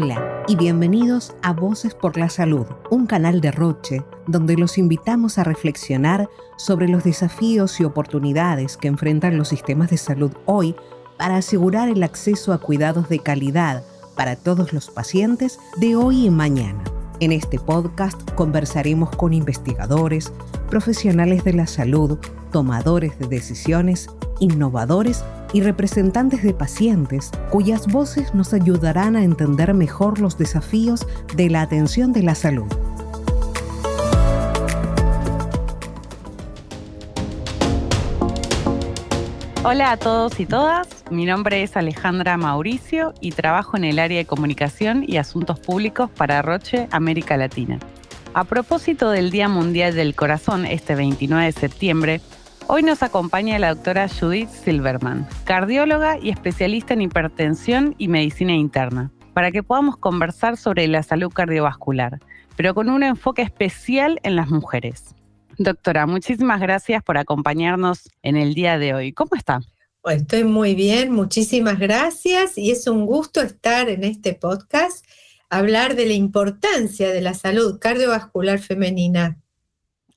Hola y bienvenidos a Voces por la Salud, un canal de Roche donde los invitamos a reflexionar sobre los desafíos y oportunidades que enfrentan los sistemas de salud hoy para asegurar el acceso a cuidados de calidad para todos los pacientes de hoy y mañana. En este podcast conversaremos con investigadores, profesionales de la salud, tomadores de decisiones, innovadores y representantes de pacientes cuyas voces nos ayudarán a entender mejor los desafíos de la atención de la salud. Hola a todos y todas, mi nombre es Alejandra Mauricio y trabajo en el área de comunicación y asuntos públicos para Roche, América Latina. A propósito del Día Mundial del Corazón, este 29 de septiembre, Hoy nos acompaña la doctora Judith Silverman, cardióloga y especialista en hipertensión y medicina interna, para que podamos conversar sobre la salud cardiovascular, pero con un enfoque especial en las mujeres. Doctora, muchísimas gracias por acompañarnos en el día de hoy. ¿Cómo está? estoy muy bien, muchísimas gracias y es un gusto estar en este podcast, hablar de la importancia de la salud cardiovascular femenina.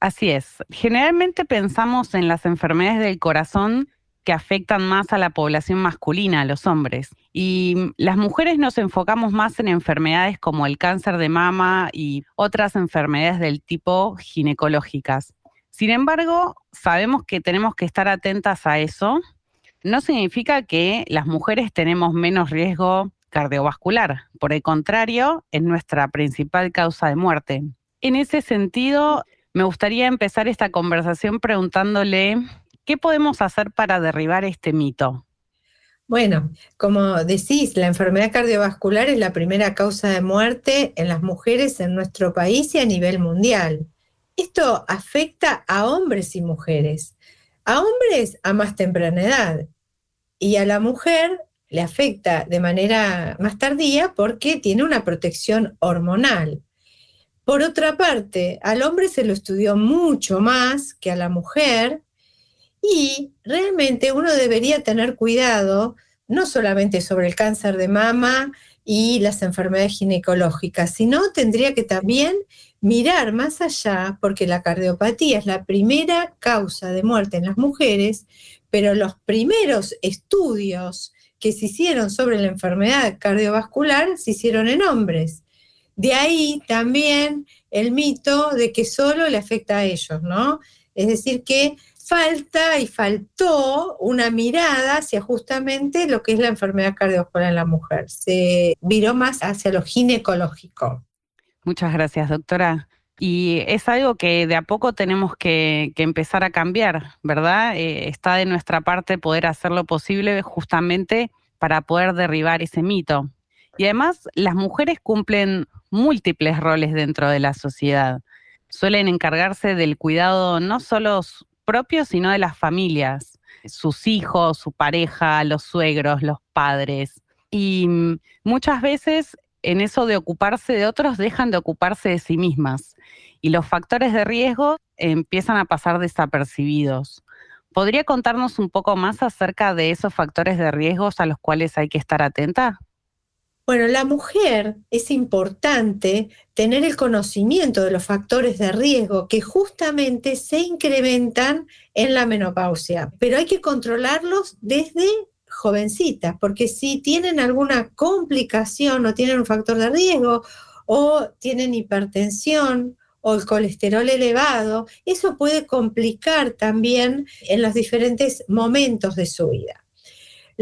Así es. Generalmente pensamos en las enfermedades del corazón que afectan más a la población masculina, a los hombres. Y las mujeres nos enfocamos más en enfermedades como el cáncer de mama y otras enfermedades del tipo ginecológicas. Sin embargo, sabemos que tenemos que estar atentas a eso. No significa que las mujeres tenemos menos riesgo cardiovascular. Por el contrario, es nuestra principal causa de muerte. En ese sentido, me gustaría empezar esta conversación preguntándole, ¿qué podemos hacer para derribar este mito? Bueno, como decís, la enfermedad cardiovascular es la primera causa de muerte en las mujeres en nuestro país y a nivel mundial. Esto afecta a hombres y mujeres. A hombres a más temprana edad y a la mujer le afecta de manera más tardía porque tiene una protección hormonal. Por otra parte, al hombre se lo estudió mucho más que a la mujer y realmente uno debería tener cuidado no solamente sobre el cáncer de mama y las enfermedades ginecológicas, sino tendría que también mirar más allá, porque la cardiopatía es la primera causa de muerte en las mujeres, pero los primeros estudios que se hicieron sobre la enfermedad cardiovascular se hicieron en hombres. De ahí también el mito de que solo le afecta a ellos, ¿no? Es decir, que falta y faltó una mirada hacia justamente lo que es la enfermedad cardiovascular en la mujer. Se viró más hacia lo ginecológico. Muchas gracias, doctora. Y es algo que de a poco tenemos que, empezar a cambiar, ¿verdad? Eh, está de nuestra parte poder hacer lo posible justamente para poder derribar ese mito. Y además, las mujeres cumplen múltiples roles dentro de la sociedad. Suelen encargarse del cuidado no solo propio, sino de las familias, sus hijos, su pareja, los suegros, los padres. Y mm, muchas veces en eso de ocuparse de otros dejan de ocuparse de sí mismas y los factores de riesgo empiezan a pasar desapercibidos. ¿Podría contarnos un poco más acerca de esos factores de riesgos a los cuales hay que estar atenta? Bueno, la mujer es importante tener el conocimiento de los factores de riesgo que justamente se incrementan en la menopausia, pero hay que controlarlos desde jovencitas, porque si tienen alguna complicación o tienen un factor de riesgo o tienen hipertensión o el colesterol elevado, eso puede complicar también en los diferentes momentos de su vida.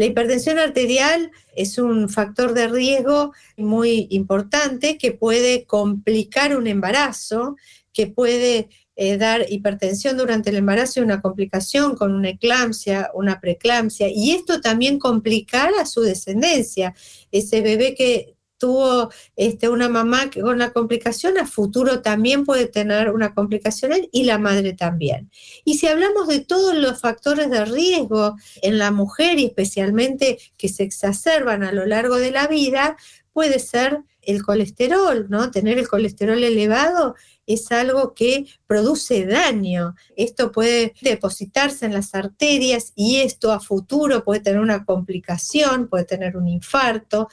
La hipertensión arterial es un factor de riesgo muy importante que puede complicar un embarazo, que puede eh, dar hipertensión durante el embarazo y una complicación con una eclampsia, una preeclampsia, y esto también complicar a su descendencia. Ese bebé que tuvo este, una mamá con la complicación, a futuro también puede tener una complicación y la madre también. Y si hablamos de todos los factores de riesgo en la mujer y especialmente que se exacerban a lo largo de la vida, puede ser el colesterol, ¿no? Tener el colesterol elevado es algo que produce daño. Esto puede depositarse en las arterias y esto a futuro puede tener una complicación, puede tener un infarto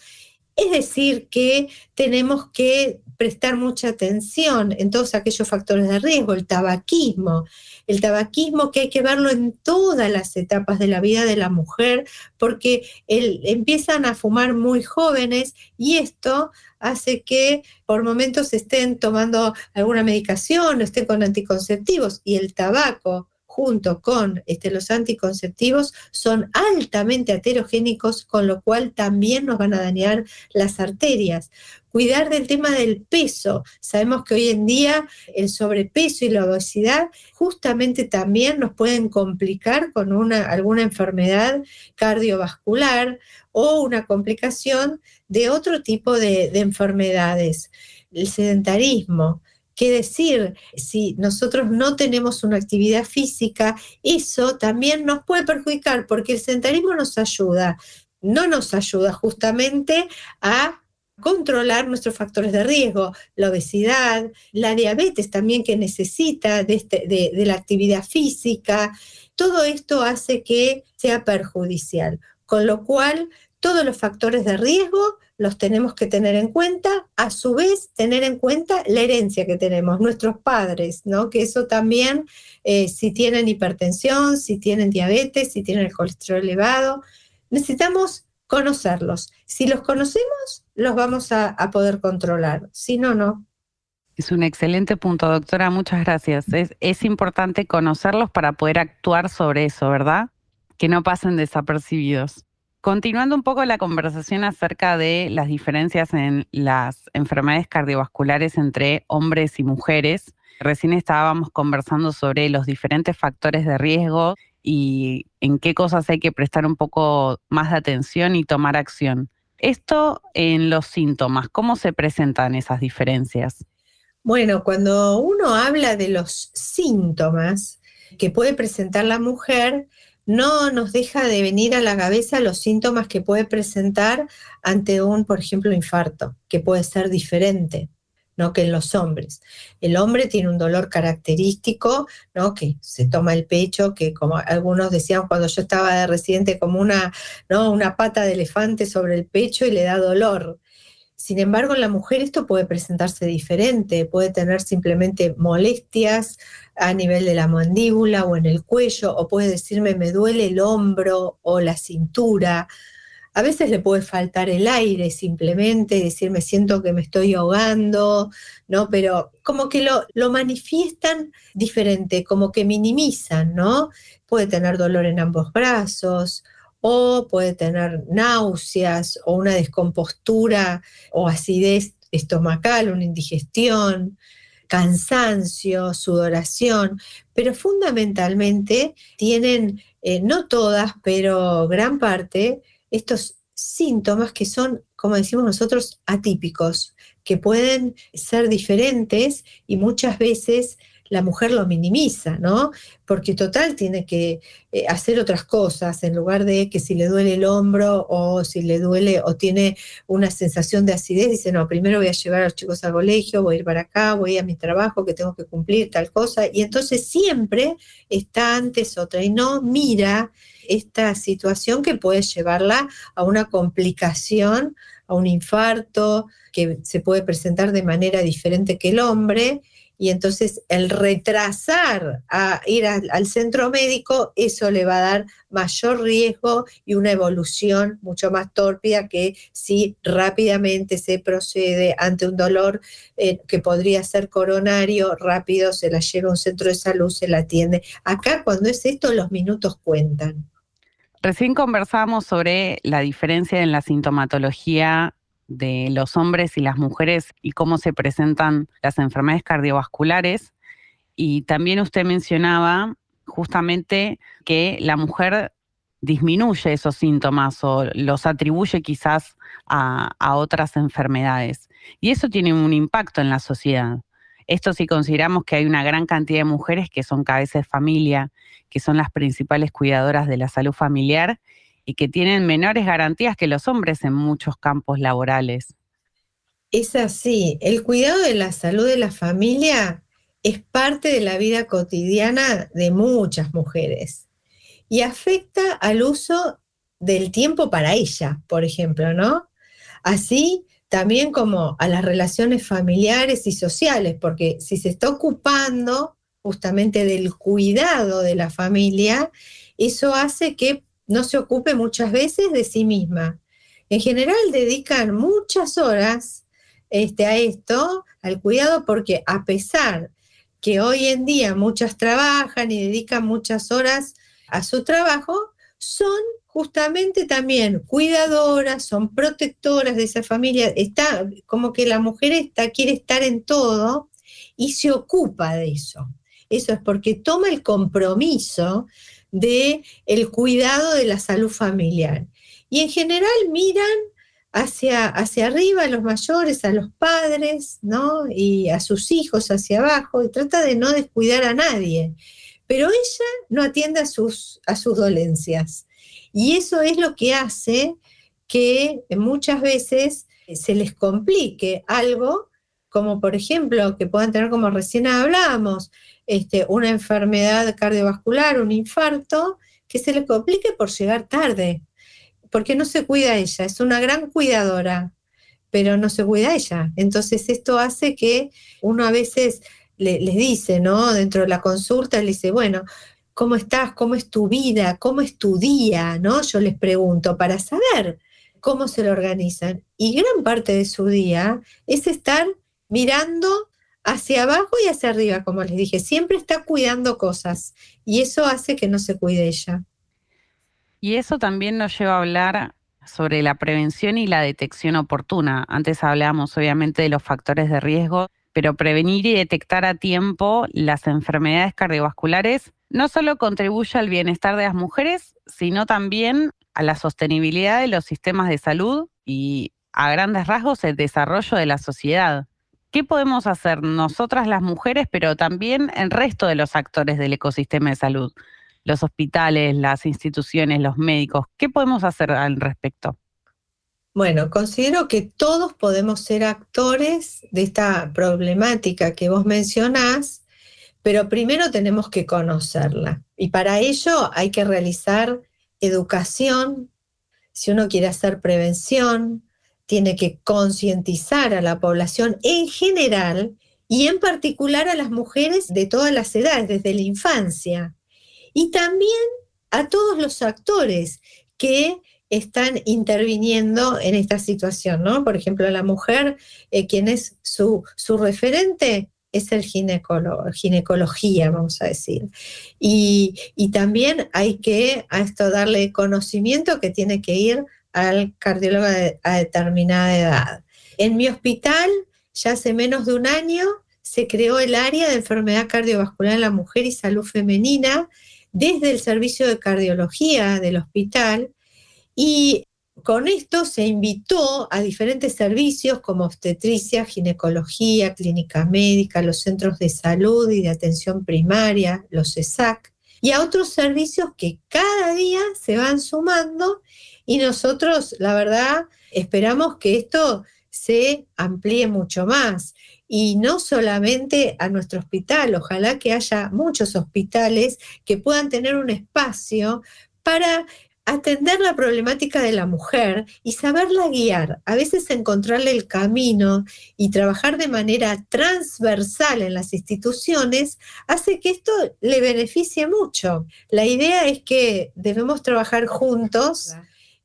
Es decir, que tenemos que prestar mucha atención en todos aquellos factores de riesgo, el tabaquismo, el tabaquismo que hay que verlo en todas las etapas de la vida de la mujer, porque empiezan a fumar muy jóvenes y esto hace que por momentos estén tomando alguna medicación, estén con anticonceptivos. Y el tabaco junto con este, los anticonceptivos son altamente aterogénicos, con lo cual también nos van a dañar las arterias. Cuidar del tema del peso. Sabemos que hoy en día el sobrepeso y la obesidad justamente también nos pueden complicar con una, alguna enfermedad cardiovascular o una complicación de otro tipo de, de enfermedades. El sedentarismo, ¿Qué decir? Si nosotros no tenemos una actividad física, eso también nos puede perjudicar porque el sedentarismo nos ayuda, no nos ayuda justamente a controlar nuestros factores de riesgo, la obesidad, la diabetes también que necesita de, este, de la actividad física. Todo esto hace que sea perjudicial, con lo cual todos los factores de riesgo los tenemos que tener en cuenta, a su vez tener en cuenta la herencia que tenemos, nuestros padres, ¿no? Que eso también, eh, si tienen hipertensión, si tienen diabetes, si tienen el colesterol elevado, necesitamos conocerlos. Si los conocemos, los vamos a, poder controlar, si no, no. Es un excelente punto, doctora, muchas gracias. Es, es importante conocerlos para poder actuar sobre eso, ¿verdad? Que no pasen desapercibidos. Continuando un poco la conversación acerca de las diferencias en las enfermedades cardiovasculares entre hombres y mujeres, recién estábamos conversando sobre los diferentes factores de riesgo y en qué cosas hay que prestar un poco más de atención y tomar acción. Esto en los síntomas, ¿cómo se presentan esas diferencias? Bueno, cuando uno habla de los síntomas que puede presentar la mujer, no nos deja de venir a la cabeza los síntomas que puede presentar ante un, por ejemplo, infarto, que puede ser diferente. ¿no? que en los hombres. El hombre tiene un dolor característico, ¿no? que se toma el pecho, que como algunos decían cuando yo estaba de residente, como una, ¿no? una pata de elefante sobre el pecho y le da dolor. Sin embargo, en la mujer esto puede presentarse diferente, puede tener simplemente molestias a nivel de la mandíbula o en el cuello, o puede decirme me duele el hombro o la cintura. A veces le puede faltar el aire simplemente, decirme siento que me estoy ahogando, ¿no? Pero como que lo, lo manifiestan diferente, como que minimizan, ¿no? Puede tener dolor en ambos brazos, o puede tener náuseas o una descompostura o acidez estomacal, una indigestión, cansancio, sudoración, pero fundamentalmente tienen, eh, no todas, pero gran parte, estos síntomas que son, como decimos nosotros, atípicos, que pueden ser diferentes y muchas veces la mujer lo minimiza, ¿no? Porque total tiene que eh, hacer otras cosas en lugar de que si le duele el hombro o si le duele o tiene una sensación de acidez, dice, no, primero voy a llevar a los chicos al colegio, voy a ir para acá, voy a mi trabajo que tengo que cumplir tal cosa, y entonces siempre está antes otra y no mira esta situación que puede llevarla a una complicación, a un infarto, que se puede presentar de manera diferente que el hombre, y entonces el retrasar a ir al centro médico, eso le va a dar mayor riesgo y una evolución mucho más tórpida que si rápidamente se procede ante un dolor eh, que podría ser coronario, rápido se la lleva a un centro de salud, se la atiende. Acá cuando es esto, los minutos cuentan. Recién conversamos sobre la diferencia en la sintomatología de los hombres y las mujeres y cómo se presentan las enfermedades cardiovasculares. Y también usted mencionaba justamente que la mujer disminuye esos síntomas o los atribuye quizás a, otras enfermedades. Y eso tiene un impacto en la sociedad. Esto si consideramos que hay una gran cantidad de mujeres que son cabezas de familia, que son las principales cuidadoras de la salud familiar y que tienen menores garantías que los hombres en muchos campos laborales. Es así, el cuidado de la salud de la familia es parte de la vida cotidiana de muchas mujeres y afecta al uso del tiempo para ella, por ejemplo, ¿no? Así también como a las relaciones familiares y sociales, porque si se está ocupando justamente del cuidado de la familia, eso hace que no se ocupe muchas veces de sí misma. En general dedican muchas horas este, a esto, al cuidado, porque a pesar que hoy en día muchas trabajan y dedican muchas horas a su trabajo, son justamente también cuidadoras, son protectoras de esa familia, está como que la mujer está, quiere estar en todo y se ocupa de eso. Eso es porque toma el compromiso de el cuidado de la salud familiar. Y en general miran hacia, hacia arriba a los mayores, a los padres, ¿no? Y a sus hijos hacia abajo, y trata de no descuidar a nadie. Pero ella no atiende a sus, a sus dolencias. Y eso es lo que hace que muchas veces se les complique algo, como por ejemplo, que puedan tener, como recién hablábamos, este, una enfermedad cardiovascular, un infarto, que se les complique por llegar tarde, porque no se cuida ella, es una gran cuidadora, pero no se cuida ella. Entonces esto hace que uno a veces les dice, ¿no? Dentro de la consulta, le dice, bueno, ¿cómo estás? ¿Cómo es tu vida? ¿Cómo es tu día? ¿No? Yo les pregunto para saber cómo se lo organizan. Y gran parte de su día es estar mirando hacia abajo y hacia arriba, como les dije. Siempre está cuidando cosas y eso hace que no se cuide ella. Y eso también nos lleva a hablar sobre la prevención y la detección oportuna. Antes hablábamos obviamente de los factores de riesgo, pero prevenir y detectar a tiempo las enfermedades cardiovasculares no solo contribuye al bienestar de las mujeres, sino también a la sostenibilidad de los sistemas de salud y a grandes rasgos el desarrollo de la sociedad. ¿Qué podemos hacer nosotras las mujeres, pero también el resto de los actores del ecosistema de salud? los hospitales, las instituciones, los médicos. ¿Qué podemos hacer al respecto? Bueno, considero que todos podemos ser actores de esta problemática que vos mencionás, pero primero tenemos que conocerla. Y para ello hay que realizar educación. Si uno quiere hacer prevención, tiene que concientizar a la población en general y en particular a las mujeres de todas las edades, desde la infancia y también a todos los actores que están interviniendo en esta situación, ¿no? Por ejemplo, la mujer, eh, quien es su, su referente, es el ginecología, vamos a decir. Y, también hay que a esto darle conocimiento que tiene que ir al cardiólogo a determinada edad. En mi hospital, ya hace menos de un año, se creó el área de enfermedad cardiovascular en la mujer y salud femenina, desde el servicio de cardiología del hospital y con esto se invitó a diferentes servicios como obstetricia, ginecología, clínica médica, los centros de salud y de atención primaria, los ESAC, y a otros servicios que cada día se van sumando y nosotros, la verdad, esperamos que esto se amplíe mucho más. Y no solamente a nuestro hospital, ojalá que haya muchos hospitales que puedan tener un espacio para atender la problemática de la mujer y saberla guiar, a veces encontrarle el camino y trabajar de manera transversal en las instituciones hace que esto le beneficie mucho. La idea es que debemos trabajar juntos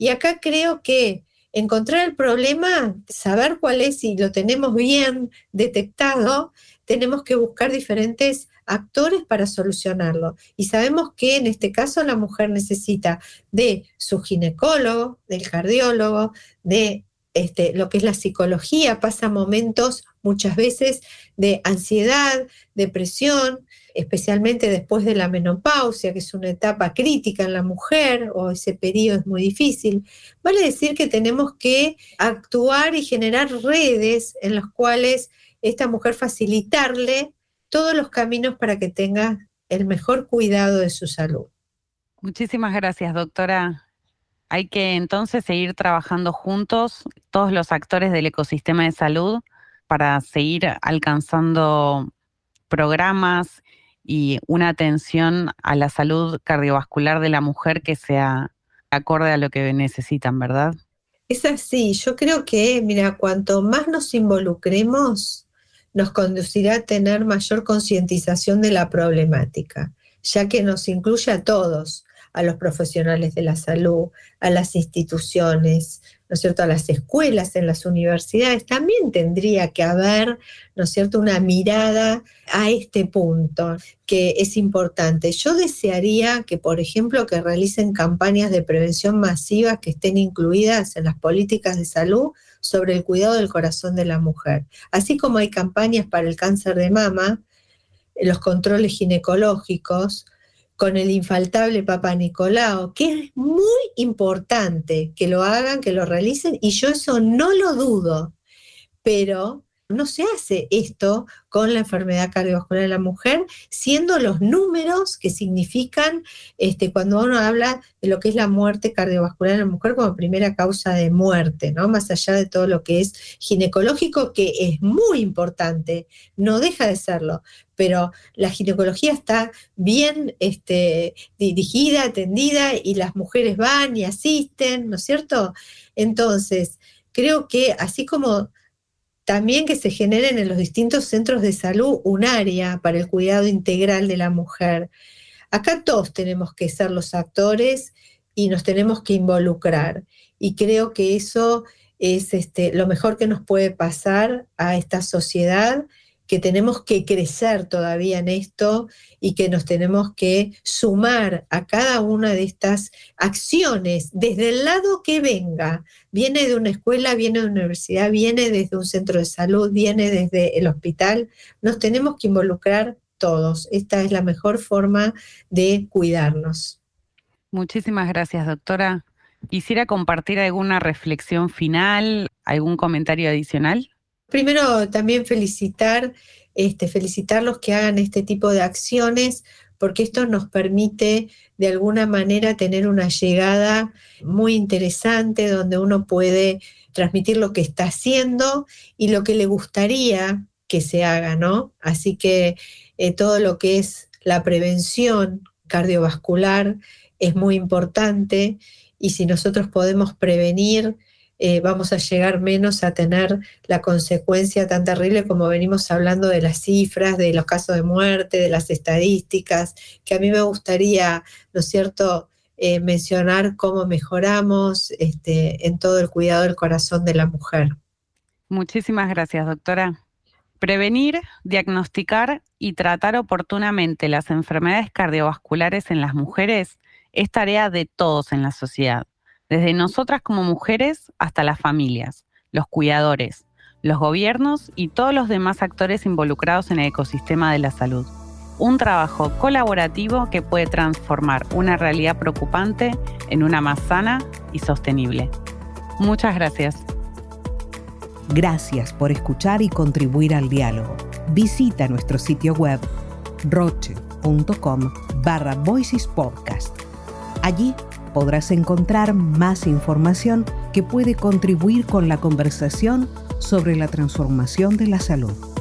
y acá creo que encontrar el problema, saber cuál es y lo tenemos bien detectado, tenemos que buscar diferentes actores para solucionarlo. Y sabemos que en este caso la mujer necesita de su ginecólogo, del cardiólogo, de este, lo que es la psicología, pasa momentos muchas veces de ansiedad, depresión, especialmente después de la menopausia, que es una etapa crítica en la mujer, o ese periodo es muy difícil, vale decir que tenemos que actuar y generar redes en las cuales esta mujer facilitarle todos los caminos para que tenga el mejor cuidado de su salud. Muchísimas gracias, doctora. Hay que entonces seguir trabajando juntos, todos los actores del ecosistema de salud, para seguir alcanzando programas y una atención a la salud cardiovascular de la mujer que sea acorde a lo que necesitan, ¿verdad? Es así, yo creo que, mira, cuanto más nos involucremos, nos conducirá a tener mayor concientización de la problemática, ya que nos incluye a todos, a los profesionales de la salud, a las instituciones, ¿no es cierto?, a las escuelas, en las universidades, también tendría que haber, ¿no es cierto?, una mirada a este punto que es importante. Yo desearía que, por ejemplo, que realicen campañas de prevención masivas que estén incluidas en las políticas de salud sobre el cuidado del corazón de la mujer. Así como hay campañas para el cáncer de mama, los controles ginecológicos, con el infaltable Papa Nicolau, que es muy importante que lo hagan, que lo realicen, y yo eso no lo dudo, pero no se hace esto con la enfermedad cardiovascular de la mujer, siendo los números que significan este, cuando uno habla de lo que es la muerte cardiovascular en la mujer como primera causa de muerte, ¿no? Más allá de todo lo que es ginecológico, que es muy importante, no deja de serlo, pero la ginecología está bien este, dirigida, atendida, y las mujeres van y asisten, ¿no es cierto? Entonces, creo que así como también que se generen en los distintos centros de salud un área para el cuidado integral de la mujer. Acá todos tenemos que ser los actores y nos tenemos que involucrar. Y creo que eso es este, lo mejor que nos puede pasar a esta sociedad que tenemos que crecer todavía en esto y que nos tenemos que sumar a cada una de estas acciones desde el lado que venga. Viene de una escuela, viene de una universidad, viene desde un centro de salud, viene desde el hospital. Nos tenemos que involucrar todos. Esta es la mejor forma de cuidarnos. Muchísimas gracias, doctora. Quisiera compartir alguna reflexión final, algún comentario adicional. Primero, también felicitar, este, felicitar los que hagan este tipo de acciones, porque esto nos permite de alguna manera tener una llegada muy interesante donde uno puede transmitir lo que está haciendo y lo que le gustaría que se haga, ¿no? Así que eh, todo lo que es la prevención cardiovascular es muy importante y si nosotros podemos prevenir eh, vamos a llegar menos a tener la consecuencia tan terrible como venimos hablando de las cifras, de los casos de muerte, de las estadísticas, que a mí me gustaría, ¿no es cierto?, eh, mencionar cómo mejoramos este, en todo el cuidado del corazón de la mujer. Muchísimas gracias, doctora. Prevenir, diagnosticar y tratar oportunamente las enfermedades cardiovasculares en las mujeres es tarea de todos en la sociedad desde nosotras como mujeres hasta las familias, los cuidadores, los gobiernos y todos los demás actores involucrados en el ecosistema de la salud. Un trabajo colaborativo que puede transformar una realidad preocupante en una más sana y sostenible. Muchas gracias. Gracias por escuchar y contribuir al diálogo. Visita nuestro sitio web roche.com barra Voices Podcast. Allí podrás encontrar más información que puede contribuir con la conversación sobre la transformación de la salud.